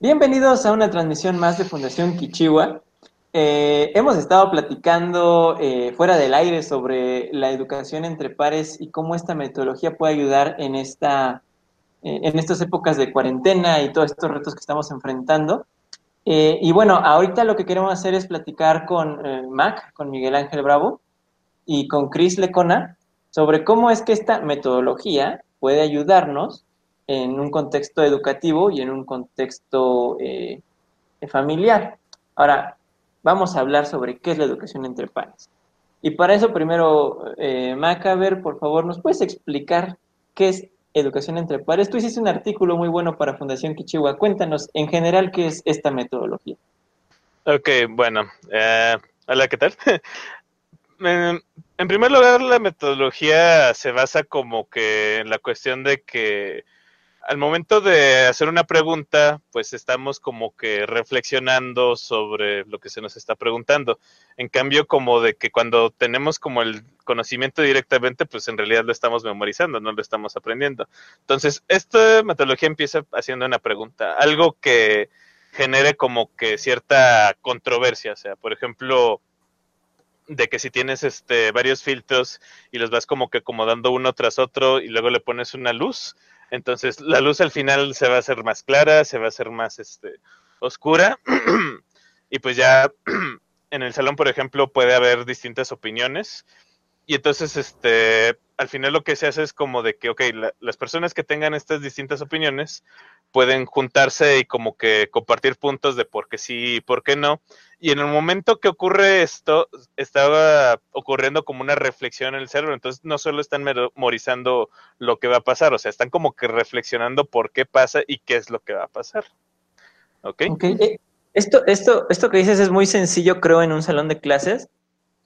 Bienvenidos a una transmisión más de Fundación Kichiwa. Eh, hemos estado platicando eh, fuera del aire sobre la educación entre pares y cómo esta metodología puede ayudar en, esta, eh, en estas épocas de cuarentena y todos estos retos que estamos enfrentando. y bueno, ahorita lo que queremos hacer es platicar con Mac, con Miguel Ángel Bravo y con Chris Lecona sobre cómo es que esta metodología puede ayudarnos en un contexto educativo y en un contexto eh, familiar. Ahora, vamos a hablar sobre qué es la educación entre pares. Y para eso, primero, eh, Macaber, por favor, ¿nos puedes explicar qué es educación entre pares? Tú hiciste un artículo muy bueno para Fundación Kichiwa. Cuéntanos, en general, qué es esta metodología. Ok, bueno. Eh, hola, ¿qué tal? en primer lugar, la metodología se basa como que en la cuestión de que al momento de hacer una pregunta, pues estamos como que reflexionando sobre lo que se nos está preguntando. En cambio, como de que cuando tenemos como el conocimiento directamente, pues en realidad lo estamos memorizando, no lo estamos aprendiendo. Entonces, esta metodología empieza haciendo una pregunta, algo que genere como que cierta controversia, o sea, por ejemplo, de que si tienes este varios filtros y los vas como que acomodando uno tras otro y luego le pones una luz, entonces la luz al final se va a hacer más clara, se va a hacer más este, oscura. y pues ya en el salón, por ejemplo, puede haber distintas opiniones. Y entonces, este, al final lo que se hace es como de que, ok, las personas que tengan estas distintas opiniones pueden juntarse y como que compartir puntos de por qué sí y por qué no. Y en el momento que ocurre esto, estaba ocurriendo como una reflexión en el cerebro. Entonces no solo están memorizando lo que va a pasar, o sea, están como que reflexionando por qué pasa y qué es lo que va a pasar. ¿Ok? okay. Eh, esto, esto, esto que dices es muy sencillo, creo, en un salón de clases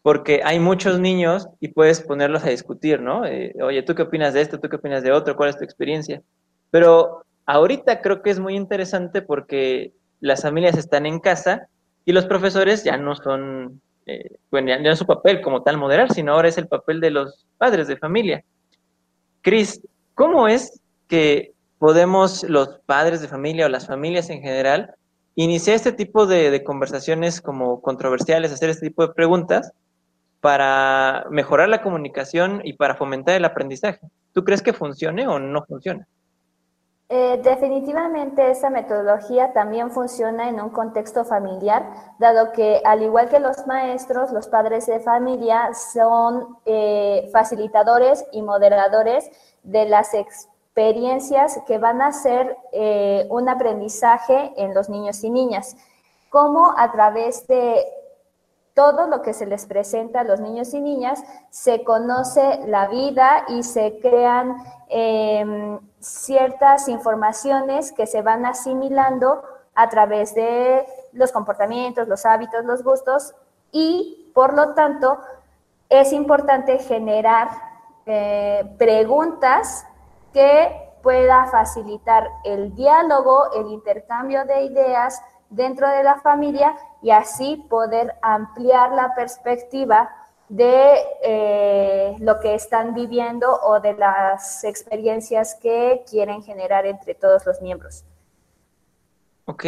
porque hay muchos niños y puedes ponerlos a discutir, ¿no? Eh, Oye, ¿tú qué opinas de esto? ¿Tú qué opinas de otro? ¿Cuál es tu experiencia? Pero ahorita creo que es muy interesante porque las familias están en casa y los profesores ya no son, eh, bueno, ya no es su papel como tal moderar, sino ahora es el papel de los padres de familia. Cris, ¿cómo es que podemos los padres de familia o las familias en general iniciar este tipo de, de conversaciones como controversiales, hacer este tipo de preguntas para mejorar la comunicación y para fomentar el aprendizaje. ¿Tú crees que funcione o no funciona? Eh, definitivamente esa metodología también funciona en un contexto familiar, dado que al igual que los maestros, los padres de familia son eh, facilitadores y moderadores de las experiencias que van a ser eh, un aprendizaje en los niños y niñas, como a través de todo lo que se les presenta a los niños y niñas, se conoce la vida y se crean em, ciertas informaciones que se van asimilando a través de los comportamientos, los hábitos, los gustos y por lo tanto es importante generar eh, preguntas que pueda facilitar el diálogo, el intercambio de ideas dentro de la familia y así poder ampliar la perspectiva de eh, lo que están viviendo o de las experiencias que quieren generar entre todos los miembros. Ok.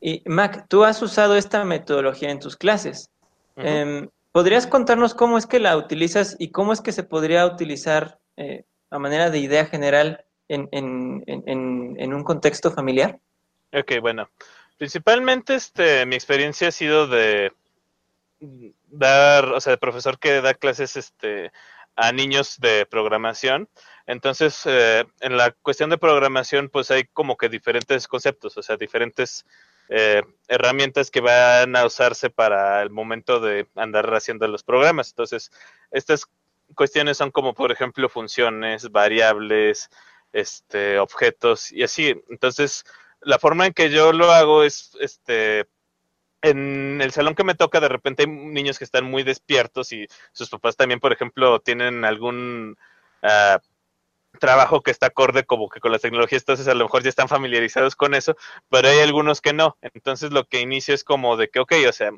Y Mac, tú has usado esta metodología en tus clases. Em, ¿Podrías contarnos cómo es que la utilizas y cómo es que se podría utilizar eh, a manera de idea general en, en un contexto familiar? Ok, bueno. Principalmente, este, mi experiencia ha sido de dar, o sea, de profesor que da clases, este, a niños de programación. Entonces, eh, en la cuestión de programación, pues hay como que diferentes conceptos, o sea, diferentes eh, herramientas que van a usarse para el momento de andar haciendo los programas. Entonces, estas cuestiones son como, por ejemplo, funciones, variables, este, objetos y así. Entonces, la forma en que yo lo hago es, este, en el salón que me toca, de repente hay niños que están muy despiertos y sus papás también, por ejemplo, tienen algún uh, trabajo que está acorde como que con las tecnologías, entonces a lo mejor ya están familiarizados con eso, pero hay algunos que no. Entonces lo que inicio es como de que, ok, o sea,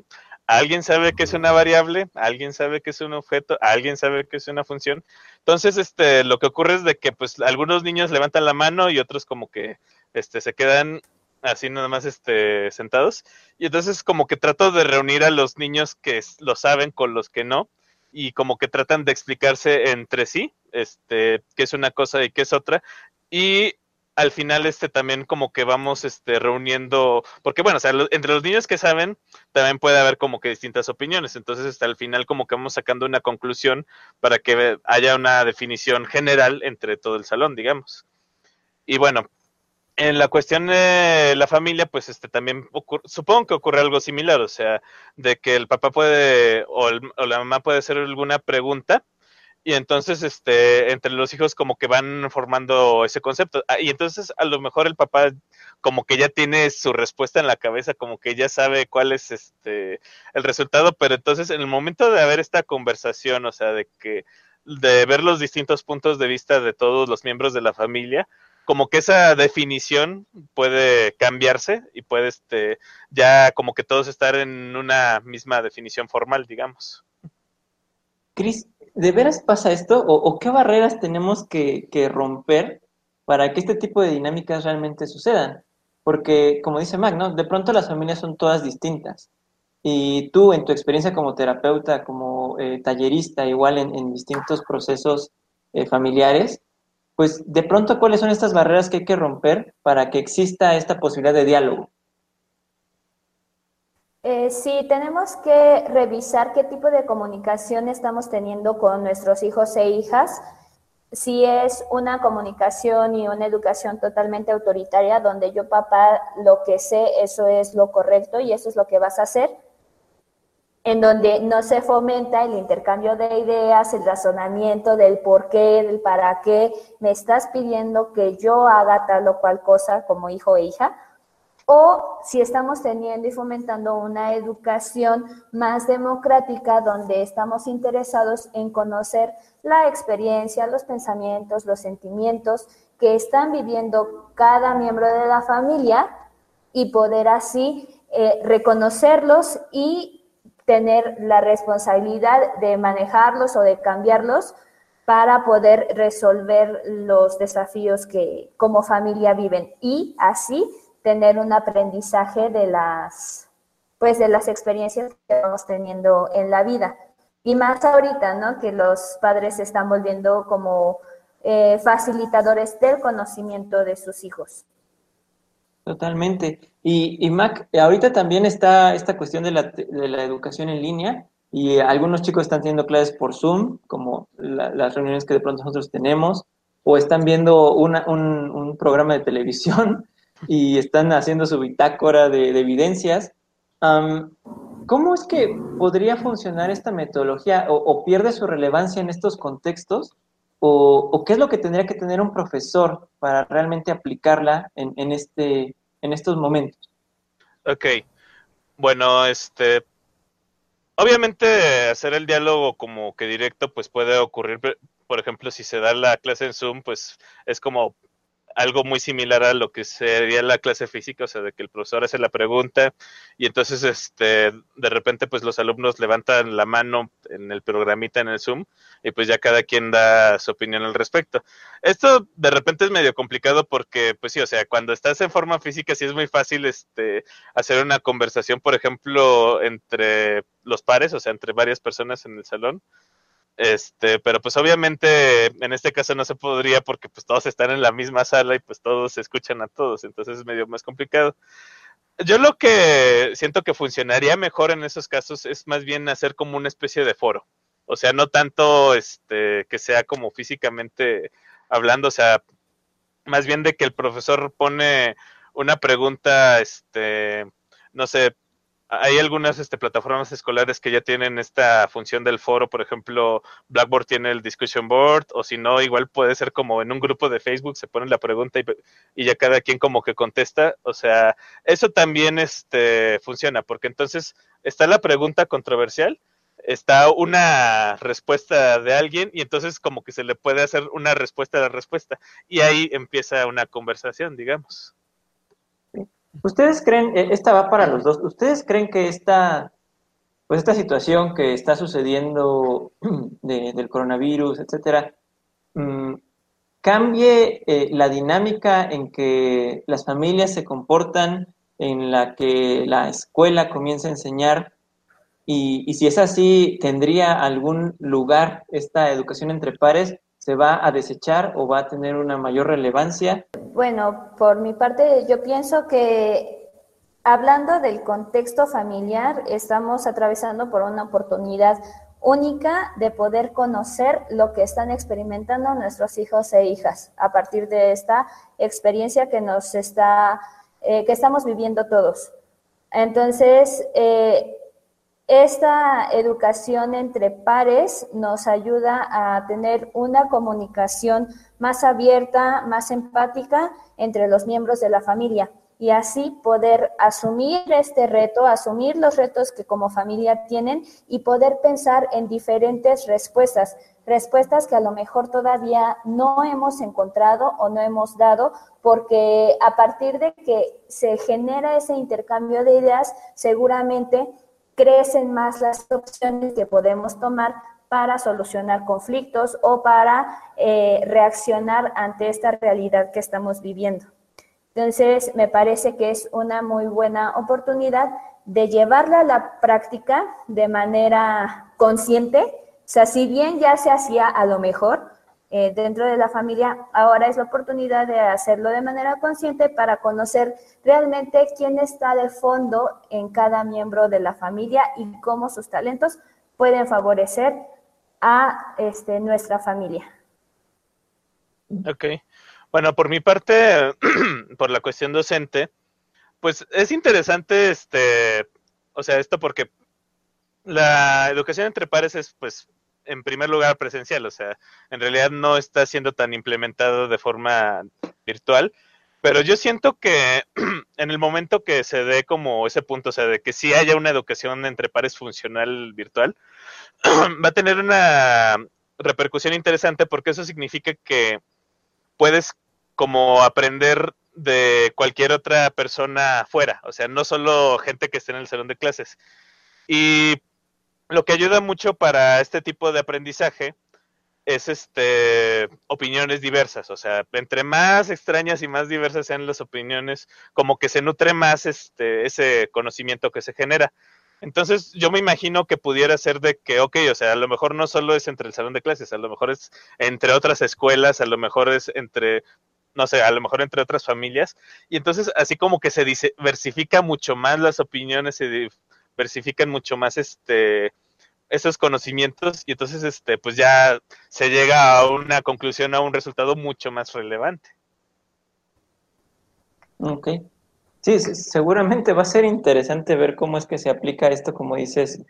alguien sabe que es una variable, alguien sabe que es un objeto, alguien sabe que es una función. Entonces, este, lo que ocurre es de que pues algunos niños levantan la mano y otros como que este, se quedan así nada más este, sentados. Y entonces como que trato de reunir a los niños que lo saben con los que no. Y como que tratan de explicarse entre sí, este, qué es una cosa y qué es otra. Y al final este también como que vamos este reuniendo porque bueno o sea entre los niños que saben también puede haber como que distintas opiniones entonces hasta el final como que vamos sacando una conclusión para que haya una definición general entre todo el salón digamos y bueno en la cuestión de la familia pues este también supongo que ocurre algo similar o sea de que el papá puede o, o la mamá puede hacer alguna pregunta y entonces este entre los hijos como que van formando ese concepto. Ah, y entonces a lo mejor el papá como que ya tiene su respuesta en la cabeza como que ya sabe cuál es este el resultado pero entonces en el momento de haber esta conversación o sea de que de ver los distintos puntos de vista de todos los miembros de la familia como que esa definición puede cambiarse y puede este ya como que todos estar en una misma definición formal digamos Cris, ¿de veras pasa esto? ¿O, qué barreras tenemos que, romper para que este tipo de dinámicas realmente sucedan? Porque, como dice Mac, ¿no? De pronto las familias son todas distintas. Y tú, en tu experiencia como terapeuta, como eh, tallerista, igual en, distintos procesos eh, familiares, pues de pronto, ¿cuáles son estas barreras que hay que romper para que exista esta posibilidad de diálogo? Eh, sí, tenemos que revisar qué tipo de comunicación estamos teniendo con nuestros hijos e hijas. Si es una comunicación y una educación totalmente autoritaria, donde yo, papá, lo que sé, eso es lo correcto y eso es lo que vas a hacer, en donde no se fomenta el intercambio de ideas, el razonamiento del por qué, del para qué, me estás pidiendo que yo haga tal o cual cosa como hijo e hija. O si estamos teniendo y fomentando una educación más democrática donde estamos interesados en conocer la experiencia, los pensamientos, los sentimientos que están viviendo cada miembro de la familia y poder así eh, reconocerlos y tener la responsabilidad de manejarlos o de cambiarlos para poder resolver los desafíos que como familia viven y así tener un aprendizaje de las, pues de las experiencias que vamos teniendo en la vida. Y más ahorita, ¿no? Que los padres se están volviendo como eh, facilitadores del conocimiento de sus hijos. Totalmente. Y, y, Mac, ahorita también está esta cuestión de la, de la, educación en línea y algunos chicos están teniendo clases por Zoom, como las reuniones que de pronto nosotros tenemos, o están viendo una, un, un, programa de televisión y están haciendo su bitácora de, evidencias. ¿Cómo es que podría funcionar esta metodología o, pierde su relevancia en estos contextos? O, qué es lo que tendría que tener un profesor para realmente aplicarla en, este, en estos momentos? Ok. Bueno, este, obviamente hacer el diálogo como que directo pues puede ocurrir, por ejemplo, si se da la clase en Zoom, pues es como algo muy similar a lo que sería la clase física, o sea, de que el profesor hace la pregunta y entonces este de repente pues los alumnos levantan la mano en el programita en el Zoom y pues ya cada quien da su opinión al respecto. Esto de repente es medio complicado porque pues sí, o sea, cuando estás en forma física sí es muy fácil este hacer una conversación, por ejemplo, entre los pares, o sea, entre varias personas en el salón este, pero pues obviamente en este caso no se podría porque pues todos están en la misma sala y pues todos escuchan a todos, entonces es medio más complicado. Yo lo que siento que funcionaría mejor en esos casos es más bien hacer como una especie de foro. O sea, no tanto este que sea como físicamente hablando, o sea, más bien de que el profesor pone una pregunta este no sé, hay algunas este, plataformas escolares que ya tienen esta función del foro, por ejemplo, Blackboard tiene el discussion board, o si no, igual puede ser como en un grupo de Facebook, se pone la pregunta y, ya cada quien como que contesta, o sea, eso también este, funciona, porque entonces está la pregunta controversial, está una respuesta de alguien y entonces como que se le puede hacer una respuesta a la respuesta y ahí empieza una conversación, digamos. ¿Ustedes creen, eh, esta va para los dos, ¿ustedes creen que esta, pues esta situación que está sucediendo del coronavirus, etcétera, mm, cambie eh, la dinámica en que las familias se comportan, en la que la escuela comienza a enseñar y, si es así, ¿tendría algún lugar esta educación entre pares? ¿Se va a desechar o va a tener una mayor relevancia? Bueno, por mi parte, yo pienso que hablando del contexto familiar, estamos atravesando por una oportunidad única de poder conocer lo que están experimentando nuestros hijos e hijas a partir de esta experiencia que nos está, eh, que estamos viviendo todos. Entonces, eh, esta educación entre pares nos ayuda a tener una comunicación más abierta, más empática entre los miembros de la familia y así poder asumir este reto, asumir los retos que como familia tienen y poder pensar en diferentes respuestas, respuestas que a lo mejor todavía no hemos encontrado o no hemos dado, porque a partir de que se genera ese intercambio de ideas, seguramente crecen más las opciones que podemos tomar para solucionar conflictos o para eh, reaccionar ante esta realidad que estamos viviendo. Entonces, me parece que es una muy buena oportunidad de llevarla a la práctica de manera consciente. O sea, si bien ya se hacía a lo mejor, eh, dentro de la familia, ahora es la oportunidad de hacerlo de manera consciente para conocer realmente quién está de fondo en cada miembro de la familia y cómo sus talentos pueden favorecer a este, nuestra familia. Ok. Bueno, por mi parte, por la cuestión docente, pues es interesante este, o sea, esto porque la educación entre pares es pues en primer lugar presencial, o sea, en realidad no está siendo tan implementado de forma virtual, pero yo siento que en el momento que se dé como ese punto, o sea, de que sí haya una educación entre pares funcional virtual, va a tener una repercusión interesante porque eso significa que puedes como aprender de cualquier otra persona fuera, o sea, no solo gente que esté en el salón de clases. Y lo que ayuda mucho para este tipo de aprendizaje es este opiniones diversas, o sea, entre más extrañas y más diversas sean las opiniones, como que se nutre más este ese conocimiento que se genera. Entonces, yo me imagino que pudiera ser de que, ok, o sea, a lo mejor no solo es entre el salón de clases, a lo mejor es entre otras escuelas, a lo mejor es entre, no sé, a lo mejor entre otras familias. Y entonces, así como que se diversifica mucho más las opiniones, se diversifican mucho más este esos conocimientos y entonces este pues ya se llega a una conclusión a un resultado mucho más relevante. Ok. Sí, seguramente va a ser interesante ver cómo es que se aplica esto, como dices,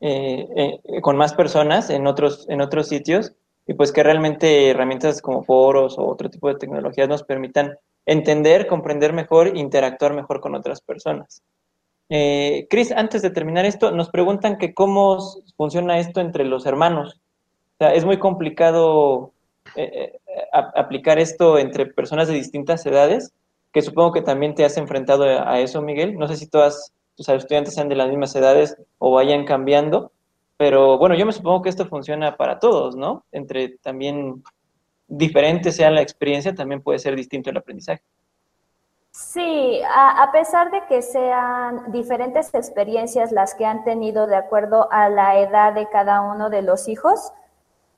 eh, eh, con más personas en otros, en otros sitios y pues que realmente herramientas como foros o otro tipo de tecnologías nos permitan entender, comprender mejor, interactuar mejor con otras personas. Eh, Cris, antes de terminar esto, nos preguntan que cómo funciona esto entre los hermanos. O sea, es muy complicado eh, eh, aplicar esto entre personas de distintas edades, que supongo que también te has enfrentado a, eso, Miguel. No sé si todas tus estudiantes sean de las mismas edades o vayan cambiando, pero bueno, yo me supongo que esto funciona para todos, ¿no? Entre también diferente sea la experiencia, también puede ser distinto el aprendizaje. Sí, a, pesar de que sean diferentes experiencias las que han tenido de acuerdo a la edad de cada uno de los hijos,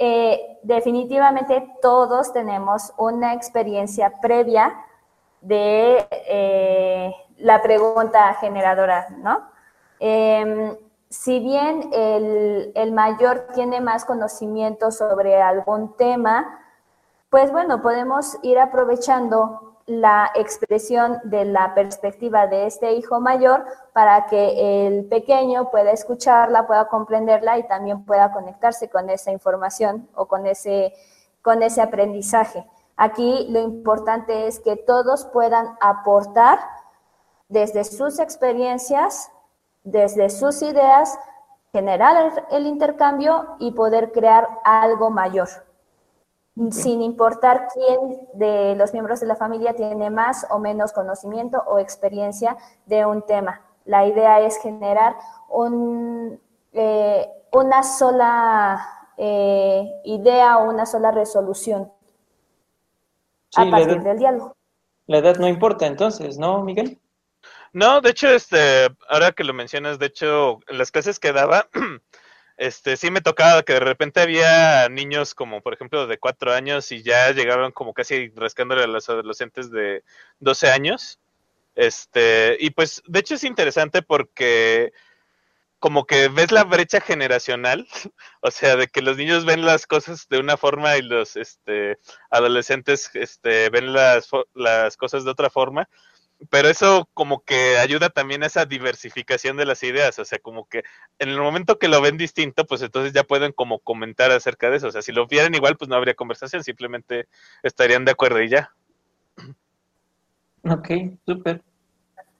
eh, definitivamente todos tenemos una experiencia previa de eh, la pregunta generadora, ¿no? Em, si bien el, el mayor tiene más conocimiento sobre algún tema, pues bueno, podemos ir aprovechando la expresión de la perspectiva de este hijo mayor para que el pequeño pueda escucharla, pueda comprenderla y también pueda conectarse con esa información o con ese, con ese aprendizaje. Aquí lo importante es que todos puedan aportar desde sus experiencias, desde sus ideas, generar el intercambio y poder crear algo mayor sin importar quién de los miembros de la familia tiene más o menos conocimiento o experiencia de un tema. La idea es generar un, eh, una sola eh, idea o una sola resolución. a partir del diálogo. La edad no importa entonces, ¿no, Miguel? No, de hecho, este, ahora que lo mencionas, de hecho, en las clases que daba, este, sí me tocaba que de repente había niños como, por ejemplo, de cuatro años y ya llegaban como casi rascándole a los adolescentes de 12 años. Este, y pues, de hecho es interesante porque como que ves la brecha generacional, o sea, de que los niños ven las cosas de una forma y los este, adolescentes este, ven las, las cosas de otra forma, pero eso como que ayuda también a esa diversificación de las ideas, o sea, como que en el momento que lo ven distinto, pues entonces ya pueden como comentar acerca de eso, o sea, si lo vieran igual, pues no habría conversación, simplemente estarían de acuerdo y ya. Ok, súper.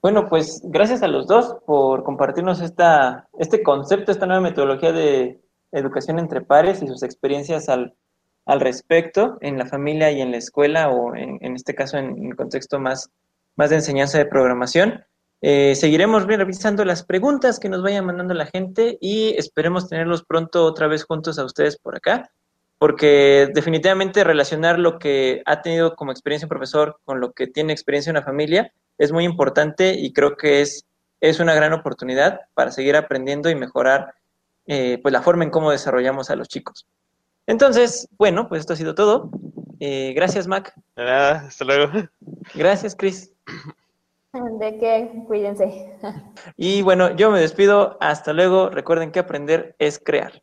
Bueno, pues gracias a los dos por compartirnos esta, este concepto, esta nueva metodología de educación entre pares y sus experiencias al, al respecto en la familia y en la escuela o en, en este caso en el contexto más, más de enseñanza de programación. Eh, seguiremos revisando las preguntas que nos vayan mandando la gente y esperemos tenerlos pronto otra vez juntos a ustedes por acá, porque definitivamente relacionar lo que ha tenido como experiencia un profesor con lo que tiene experiencia una familia es muy importante y creo que es, es una gran oportunidad para seguir aprendiendo y mejorar eh, pues la forma en cómo desarrollamos a los chicos. Entonces, bueno, pues esto ha sido todo. Eh, gracias, Mac. nada, hasta luego. Gracias, Chris. De qué, cuídense. Y bueno, yo me despido. Hasta luego. Recuerden que aprender es crear.